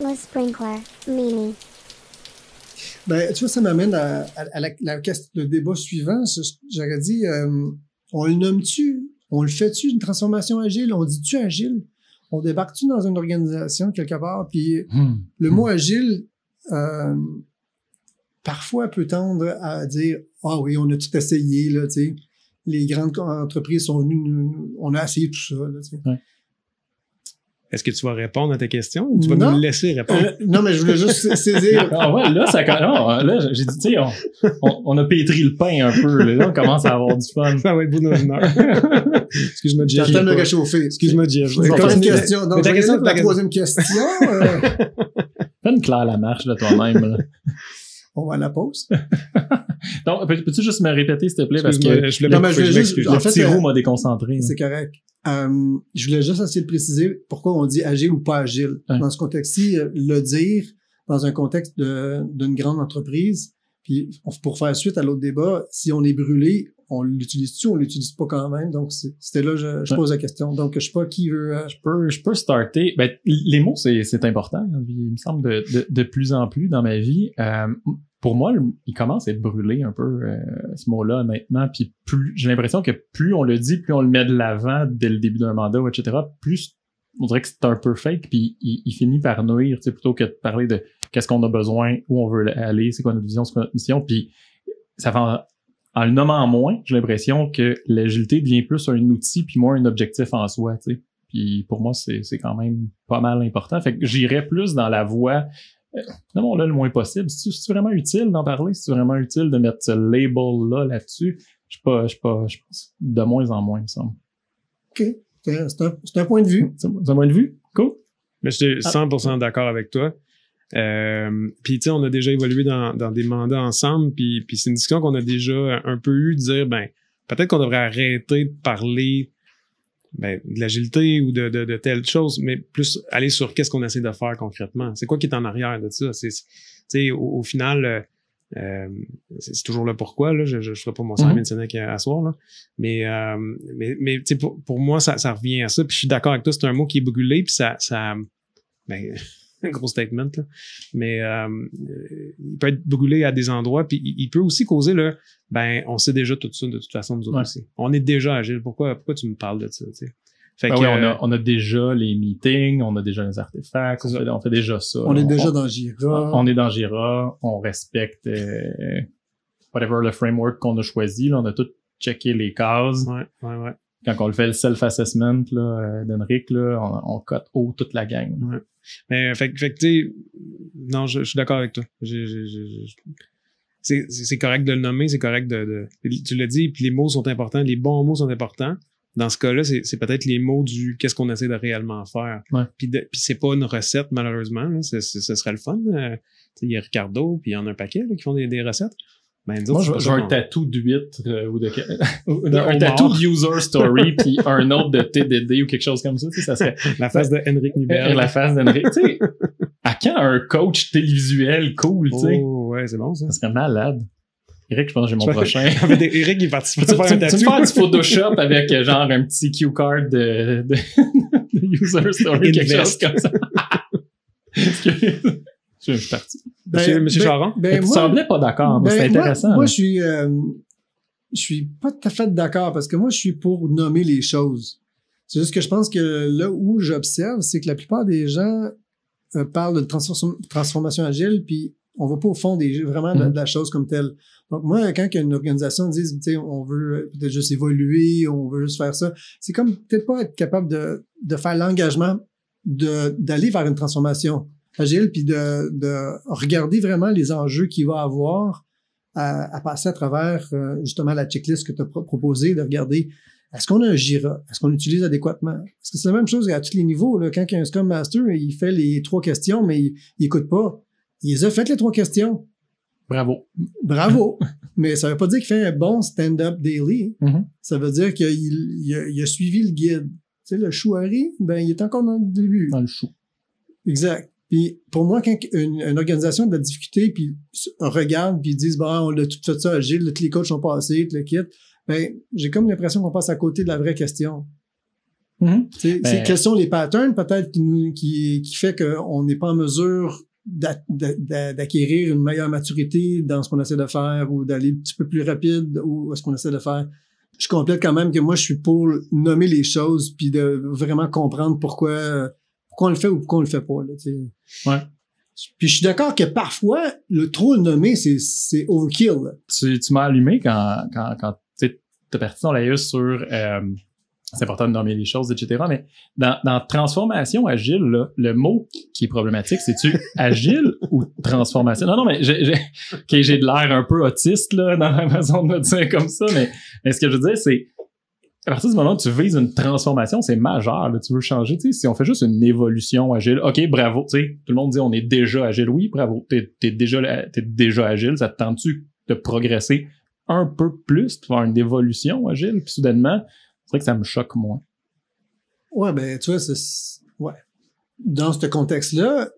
Le sprinkler, Mimi. Ben, tu vois, ça m'amène à, à- à la, la question- le débat suivant. J'aurais dit, euh, on le nomme-tu? On le fait-tu une transformation agile? On dit-tu agile? On débarque-tu dans une organisation quelque part? Puis Hmm. le mot agile, euh, parfois peut tendre à dire, ah oui, on a tout essayé, là, tu sais. Les grandes entreprises sont venues, nous- on a essayé tout ça, là, tu sais. Est-ce que tu vas répondre à ta question ou tu vas Non. nous laisser répondre? Euh, non, mais je voulais juste saisir. Ah ouais, là, ça, non, là, j'ai dit, tu sais, on, on, on a pétri le pain un peu, là, on commence à avoir du fun. Ça va être vous dans une heure. Excuse-moi, J'ai Jeff. de me réchauffer. Excuse-moi, Jeff. C'est comme une question. Donc, ta question, la ta- troisième question. euh, Fais une claire la marche de toi-même, là. on va à la pause. Donc, peux- peux-tu juste me répéter, s'il te plaît, parce que je voulais Non, pas mais je voulais juste- en fait, petit roux m'a déconcentré. C'est correct. Euh, je voulais juste essayer de préciser pourquoi on dit agile ou pas agile. Ouais. Dans ce contexte-ci, euh, le dire dans un contexte d'une grande entreprise, puis pour faire suite à l'autre débat, si on est brûlé, on l'utilise-tu on l'utilise pas quand même? Donc, c'est- c'était là, je, je pose la question. Donc, je sais pas qui veut... euh, Je peux, je peux starter. Ben, les mots, c'est, important. hein. Il me semble de, de, de plus en plus dans ma vie. Euh, pour moi, il commence à être brûlé un peu, euh, ce mot-là, honnêtement. Puis plus, j'ai l'impression que plus on le dit, plus on le met de l'avant dès le début d'un mandat, etc., plus on dirait que c'est un peu fake, puis il, il finit par nuire, tu sais, plutôt que de parler de qu'est-ce qu'on a besoin, où on veut aller, c'est quoi notre vision, c'est quoi notre mission, puis ça fait en, le nommant moins, j'ai l'impression que l'agilité devient plus un outil puis moins un objectif en soi, tu sais. Puis pour moi, c'est c'est quand même pas mal important. Fait que j'irais plus dans la voie euh, non, là le moins possible. C'est c'est vraiment utile d'en parler, c'est vraiment utile de mettre ce label là là-dessus. Je sais pas, je sais pas, je pense de moins en moins, il me semble. OK. C'est un, c'est un- point de vue. C'est c'est un point de vue, cool. Mais je suis 100% d'accord avec toi. Euh, puis tu sais, on a déjà évolué dans, dans des mandats ensemble, puis, puis c'est une discussion qu'on a déjà un peu eu de dire, ben, peut-être qu'on devrait arrêter de parler ben, de l'agilité ou de, de, de telle chose, mais plus aller sur qu'est-ce qu'on essaie de faire concrètement. C'est quoi qui est en arrière de ça? C'est, tu sais, au, au final, euh, euh, c'est toujours le pourquoi, là. Je, je ferai pas mon Simon Mhm. Sinek à, à soir, là. Mais, euh, mais, mais pour, pour moi, ça, ça revient à ça. Puis je suis d'accord avec toi, c'est un mot qui est brûlé, puis ça, ça ben, gros statement, là. Mais euh, il peut être brûlé à des endroits, puis il, peut aussi causer le ben, on sait déjà tout ça de toute façon, nous autres Ouais. aussi. On est déjà agile. Pourquoi, pourquoi tu me parles de ça, tu sais? Fait Ben que, oui, on, euh, a, on a déjà les meetings, on a déjà les artefacts, on fait, on fait déjà ça. On est déjà dans Jira. on est dans Jira, on respecte euh, whatever le framework qu'on a choisi. Là, on a tout checké les cases. Ouais, ouais, ouais. Quand on le fait le self-assessment là, euh, d'Henrik, là, on, on cote haut toute la gang. Mais fait, fait que, tu sais, non, je, je suis d'accord avec toi. C'est correct de le nommer, c'est correct de, de- Tu l'as dit, puis les mots sont importants, les bons mots sont importants. Dans ce cas-là, c'est c'est peut-être les mots du qu'est-ce qu'on essaie de réellement faire. Ouais. Puis, puis c'est pas une recette, malheureusement. là. Ce serait le fun. euh, Il y a Ricardo, puis il y en a un paquet là, qui font des, des recettes. Ben, Moi, je, veux un tatou 8 euh, ou de... un tatou de user story puis un autre de TDD ou quelque chose comme ça. Tu sais, ça serait La face de Henrik Nibel. la face d'Henrik. Tu sais, à quand un coach télévisuel cool, tu sais? Oh, ouais, c'est bon ça. Ça serait malade. Eric, je pense que j'ai mon Je- prochain. Eric, il participe Tu, à faire tu- un tu me fais du Photoshop avec euh, genre un petit cue card de, de, de user story, quelque chose comme ça. Je suis parti. Monsieur- Monsieur Charon? ben, tu moi- semblais pas d'accord, mais Ben, c'est moi- intéressant. Moi, je suis, euh, je suis pas tout à fait d'accord parce que moi, je suis pour nommer les choses. C'est juste que je pense que là où j'observe, c'est que la plupart des gens euh, parlent de transform- transformation agile, puis on va pas au fond des, vraiment de, Mhm. de la chose comme telle. Donc moi, quand une organisation dit, tu sais, on veut peut-être juste évoluer, on veut juste faire ça, c'est comme peut-être pas être capable de, de faire l'engagement de d'aller vers une transformation agile, puis de, de regarder vraiment les enjeux qu'il va avoir à, à passer à travers euh, justement la checklist que tu as proposée, de regarder est-ce qu'on a un Jira? Est-ce qu'on l'utilise adéquatement? Parce que c'est la même chose à tous les niveaux. Là. Quand il y a un Scrum Master, il fait les trois questions, mais il, il écoute pas. Il les a faites les trois questions. Bravo. Bravo! mais ça veut pas dire qu'il fait un bon stand-up daily. Mhm. Ça veut dire qu'il il a, il a suivi le guide. Tu sais, le chouari, ben, il est encore dans le début. Dans le chou. Exact. Puis pour moi, quand une, une organisation a de la difficulté, puis regarde, puis ils disent, bon, on a tout fait ça agile, tous les coachs sont passés, tout le kit, ben, j'ai comme l'impression qu'on passe à côté de la vraie question. Tu sais, Ben- c'est quels sont les patterns peut-être qui, nous- qui, qui fait qu'on n'est pas en mesure d'a- d'a- d'a- d'acquérir une meilleure maturité dans ce qu'on essaie de faire ou d'aller un petit peu plus rapide ou ce qu'on essaie de faire. Je complète quand même que moi, je suis pour nommer les choses puis de vraiment comprendre pourquoi, pourquoi on le fait ou pourquoi on le fait pas. Là. Ouais. Puis je suis d'accord que parfois, le trop le nommer, c'est, overkill. là. tu, tu m'as allumé quand, quand, quand tu as parti ton laïus sur euh, c'est important de nommer les choses, etc. Mais dans, dans transformation agile, là, le mot qui est problématique, c'est-tu agile ou transformation? Non, non, mais j'ai, de l'air un peu autiste là, dans la façon de le dire comme ça, mais, mais ce que je veux dire, c'est à partir du moment où tu vises une transformation, c'est majeur. Tu veux changer. Tu sais, si on fait juste une évolution agile, ok, bravo. Tu sais, tout le monde dit on est déjà agile. Oui, bravo. T'es, t'es déjà, déjà agile. Ça te tente-tu de progresser un peu plus, faire une évolution agile, puis soudainement, c'est vrai que ça me choque moins. Ouais, ben, tu vois, ouais. Dans ce contexte-là,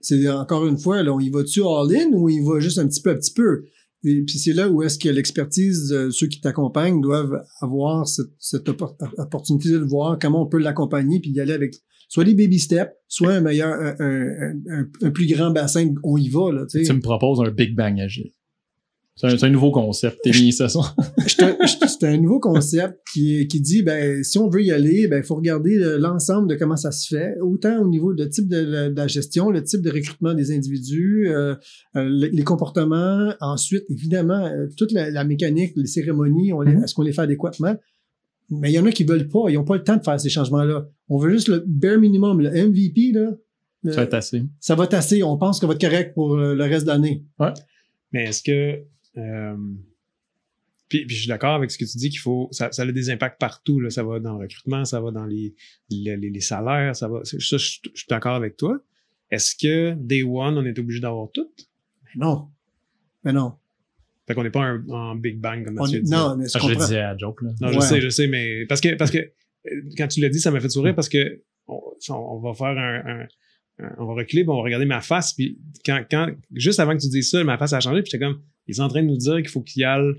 c'est encore une fois, là, on y va-tu all-in ou y va juste un petit peu à petit peu? Et puis c'est là où est-ce que l'expertise ceux qui t'accompagnent doivent avoir cette, cette oppor- opportunité de voir comment on peut l'accompagner puis d'y aller avec soit des baby steps, soit un meilleur, un, un, plus grand bassin, on y va, là, tu me proposes un Big Bang agile. C'est un, nouveau concept. C'est un nouveau concept qui, qui dit, ben, si on veut y aller, ben, il faut regarder l'ensemble de comment ça se fait, autant au niveau de type de, la- de la gestion, le type de recrutement des individus, euh, euh, les les comportements, ensuite, évidemment, euh, toute la, la mécanique, les cérémonies, on les- Mhm. est-ce qu'on les fait adéquatement? Mais il y en a qui veulent pas, ils n'ont pas le temps de faire ces changements-là. On veut juste le bare minimum, le MVP, là. le- Ça va être assez. ça va tasser, on pense que ça va être correct pour le reste de l'année. Mais est-ce que. Euh, puis, puis je suis d'accord avec ce que tu dis qu'il faut. Ça, ça a des impacts partout. Là. Ça va dans le recrutement, ça va dans les, les, les- les salaires, ça va. Ça, je, je suis d'accord avec toi. Est-ce que Day One, on est obligé d'avoir tout? Mais non. Mais non. Fait qu'on n'est pas un- en Big Bang comme On- tu dis. non, mais je Ah, je le disais à joke, là. Non, je Ouais. sais, je sais, mais parce que parce que euh, quand tu l'as dit, ça m'a fait sourire parce que on, on va faire un, un- un- on va reculer, puis on va regarder ma face, puis quand, quand juste avant que tu dises ça, ma face a changé, puis j'étais comme ils sont en train de nous dire qu'il faut qu'il y aille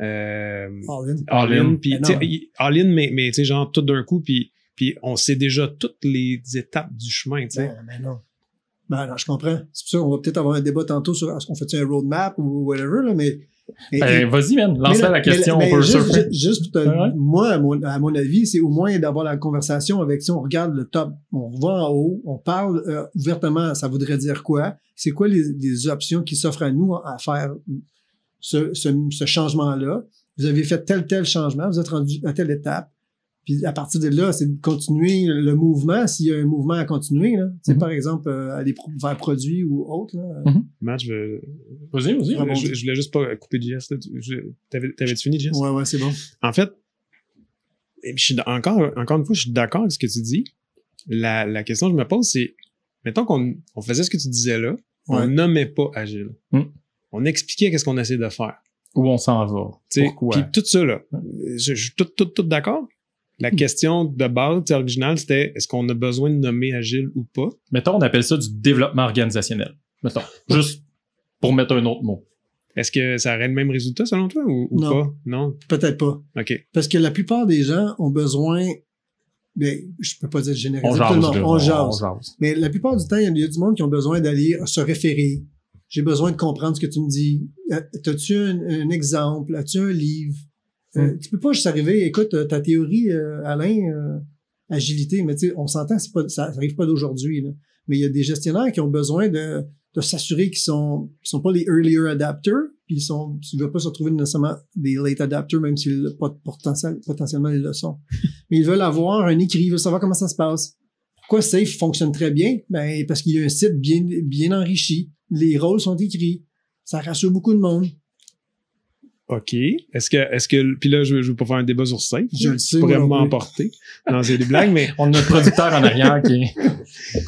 euh, All in. all in, puis Mais all in, mais mais tu sais genre tout d'un coup, puis puis on sait déjà toutes les étapes du chemin, tu sais. Ben, ben non. Ben non, je comprends. C'est pour ça qu'on va peut-être avoir un débat tantôt sur est-ce qu'on fait un roadmap ou whatever, là, mais. Ben, vas-y, man. Lance-la la question. mais on peut juste, surfer. juste, pour te- Ouais. moi, à mon, à mon avis, c'est au moins d'avoir la conversation avec, si on regarde le top, on va en haut, on parle euh, ouvertement, ça voudrait dire quoi? C'est quoi les, les options qui s'offrent à nous à faire ce, ce, ce changement-là? Vous avez fait tel, tel changement, vous êtes rendu à telle étape. Puis à partir de là, c'est de continuer le mouvement, s'il y a un mouvement à continuer. Là. Tu sais, Mhm. Par exemple, euh, aller pro- vers produits ou autre. Là. Matt, je, veux- Vas-y, vas-y. Je, je voulais juste pas couper Jess. t'avais-tu fini, Jess? Ouais, ouais, c'est bon. En fait, je suis encore, encore une fois, je suis d'accord avec ce que tu dis. La, la question que je me pose, c'est, mettons qu'on on faisait ce que tu disais là, on nommait pas Agile. Hmm. On expliquait qu'est-ce qu'on essaie de faire. Où on s'en va. Tu sais, Pourquoi? Puis tout ça, là, je, je suis tout, tout, tout d'accord? La question de base, originale, c'était est-ce qu'on a besoin de nommer Agile ou pas? Mettons, on appelle ça du développement organisationnel. Mettons. Juste pour mettre un autre mot. Est-ce que ça aurait le même résultat selon toi ou, ou Non. pas? Non? Peut-être pas. OK. Parce que la plupart des gens ont besoin. Ben, je peux pas dire généraliser On tout jase. le monde, là. on jase. On jase. Mais la plupart du temps, il y a- du monde qui ont besoin d'aller se référer. J'ai besoin de comprendre ce que tu me dis. Euh, As-tu un, un exemple? As-tu un livre? Euh, Tu peux pas juste arriver, écoute, euh, ta théorie, euh, Alain, euh, agilité, mais tu sais, on s'entend, c'est pas, ça arrive pas d'aujourd'hui. là. Mais il y a des gestionnaires qui ont besoin de, de s'assurer qu'ils sont, sont pas les earlier adapters, puis ils sont, ils veulent pas se retrouver nécessairement des late adapters, même s'ils pas potentiel, potentiellement ils le sont. Mais ils veulent avoir un écrit, ils veulent savoir comment ça se passe. Pourquoi Safe fonctionne très bien? Ben, parce qu'il y a un site bien, bien enrichi. Les rôles sont écrits. Ça rassure beaucoup de monde. OK. Est-ce que, est-ce que, puis là, je, veux- je veux pas faire un débat sur Safe. Je le sais, pourrais m'emporter. Non, c'est des blagues, mais On a notre producteur en arrière qui est...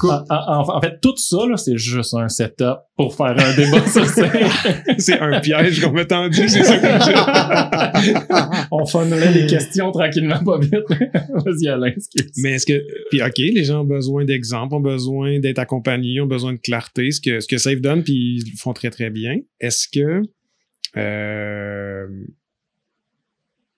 En, en- en fait, tout ça, là, c'est juste un setup pour faire un débat sur ça. c'est un piège qu'on m'a tendu, c'est ça que je On funnerait les questions tranquillement, pas vite. Vas-y, Alain, excuse. Mais est-ce que, puis OK, les gens ont besoin d'exemples, ont besoin d'être accompagnés, ont besoin de clarté, ce que, ce que Safe donne, puis ils le font très, très bien. Est-ce que, euh,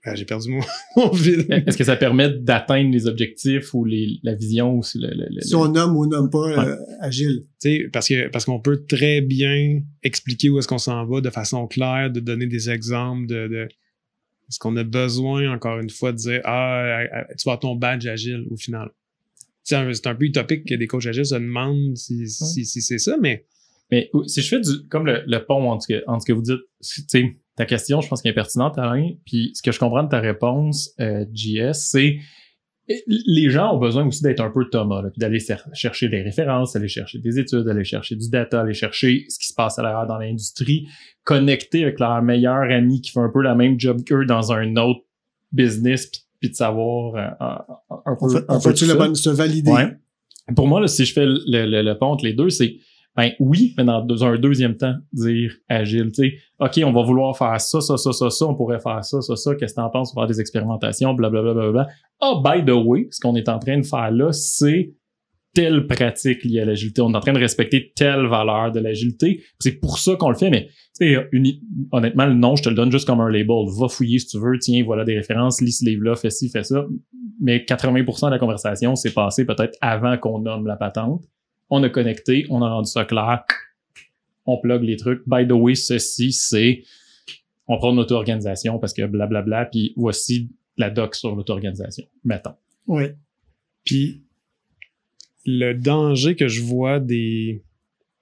Ah, j'ai perdu mon, mon fil. Est-ce que ça permet d'atteindre les objectifs ou les, la vision ou si le, le- le- Si on nomme ou nomme pas Ouais. euh, agile. Parce que parce qu'on peut très bien expliquer où est-ce qu'on s'en va de façon claire, de donner des exemples de, de est-ce qu'on a besoin encore une fois de dire ah tu vas avoir ton badge agile au final. C'est un, c'est un peu utopique que des coachs agiles se demandent si, si, si c'est ça, mais Mais si je fais du, comme le, le pont entre, ce que- entre ce que vous dites, tu sais, ta question, je pense qu'elle est pertinente, Alain. Puis ce que je comprends de ta réponse, euh, JS, c'est les gens ont besoin aussi d'être un peu Thomas, là, puis d'aller chercher des références, aller chercher des études, aller chercher du data, aller chercher ce qui se passe à l'heure dans l'industrie, connecter avec leur meilleur ami qui fait un peu la même job qu'eux dans un autre business, puis, puis de savoir euh, un, un On peu, fait, un on peu tout le bon- se valider? Ouais. Pour moi, là, si je fais le, le, le pont entre les deux, c'est ben oui, mais dans un deuxième temps, dire agile. Tu sais, OK, on va vouloir faire ça, ça, ça, ça, ça, on pourrait faire ça, ça, ça, qu'est-ce que t'en penses? Faire des expérimentations, blablabla. Bla, bla, bla. Ah, by the way, ce qu'on est en train de faire là, c'est telle pratique liée à l'agilité. On est en train de respecter telle valeur de l'agilité. C'est pour ça qu'on le fait, mais uni- honnêtement, le nom, je te le donne juste comme un label. Va fouiller si tu veux, tiens, voilà des références, lis ce livre-là, fais ci, fais ça. Mais 80% de la conversation s'est passée peut-être avant qu'on nomme la patente. On a connecté, on a rendu ça clair. On plug les trucs. By the way, ceci, c'est on prend une auto-organisation parce que blablabla, puis voici la doc sur l'auto-organisation. Mettons. Oui. Puis le danger que je vois des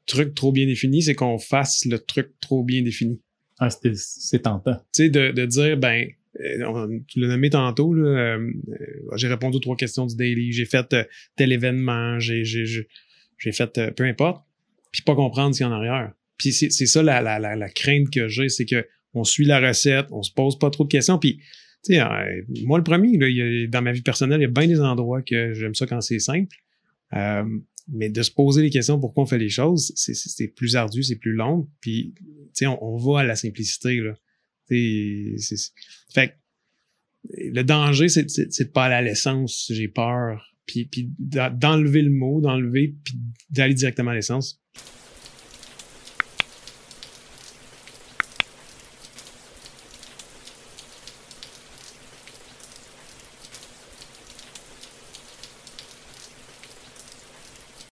trucs trop bien définis, c'est qu'on fasse le truc trop bien défini. Ah, c'était- c'est tentant. Tu sais, de, de dire, ben, euh, on- tu l'as nommé tantôt, là, euh, euh, j'ai répondu aux trois questions du daily, j'ai fait euh, tel événement, j'ai, j'ai, fait euh, peu importe, puis pas comprendre ce qu'il y a en arrière. Puis c'est, ça la, la, la, la crainte que j'ai, c'est que on suit la recette, on se pose pas trop de questions, puis tu sais, euh, moi le premier, là, dans ma vie personnelle, il y a bien des endroits que j'aime ça quand c'est simple. Euh, mais de se poser les questions pourquoi on fait les choses, c'est, plus ardu, c'est plus long. Puis, on, on va à la simplicité, là. Tu sais, c'est- Fait que le danger, c'est de pas aller à l'essence, j'ai peur. Puis, puis d'enlever le mot, d'enlever, puis d'aller directement à l'essence.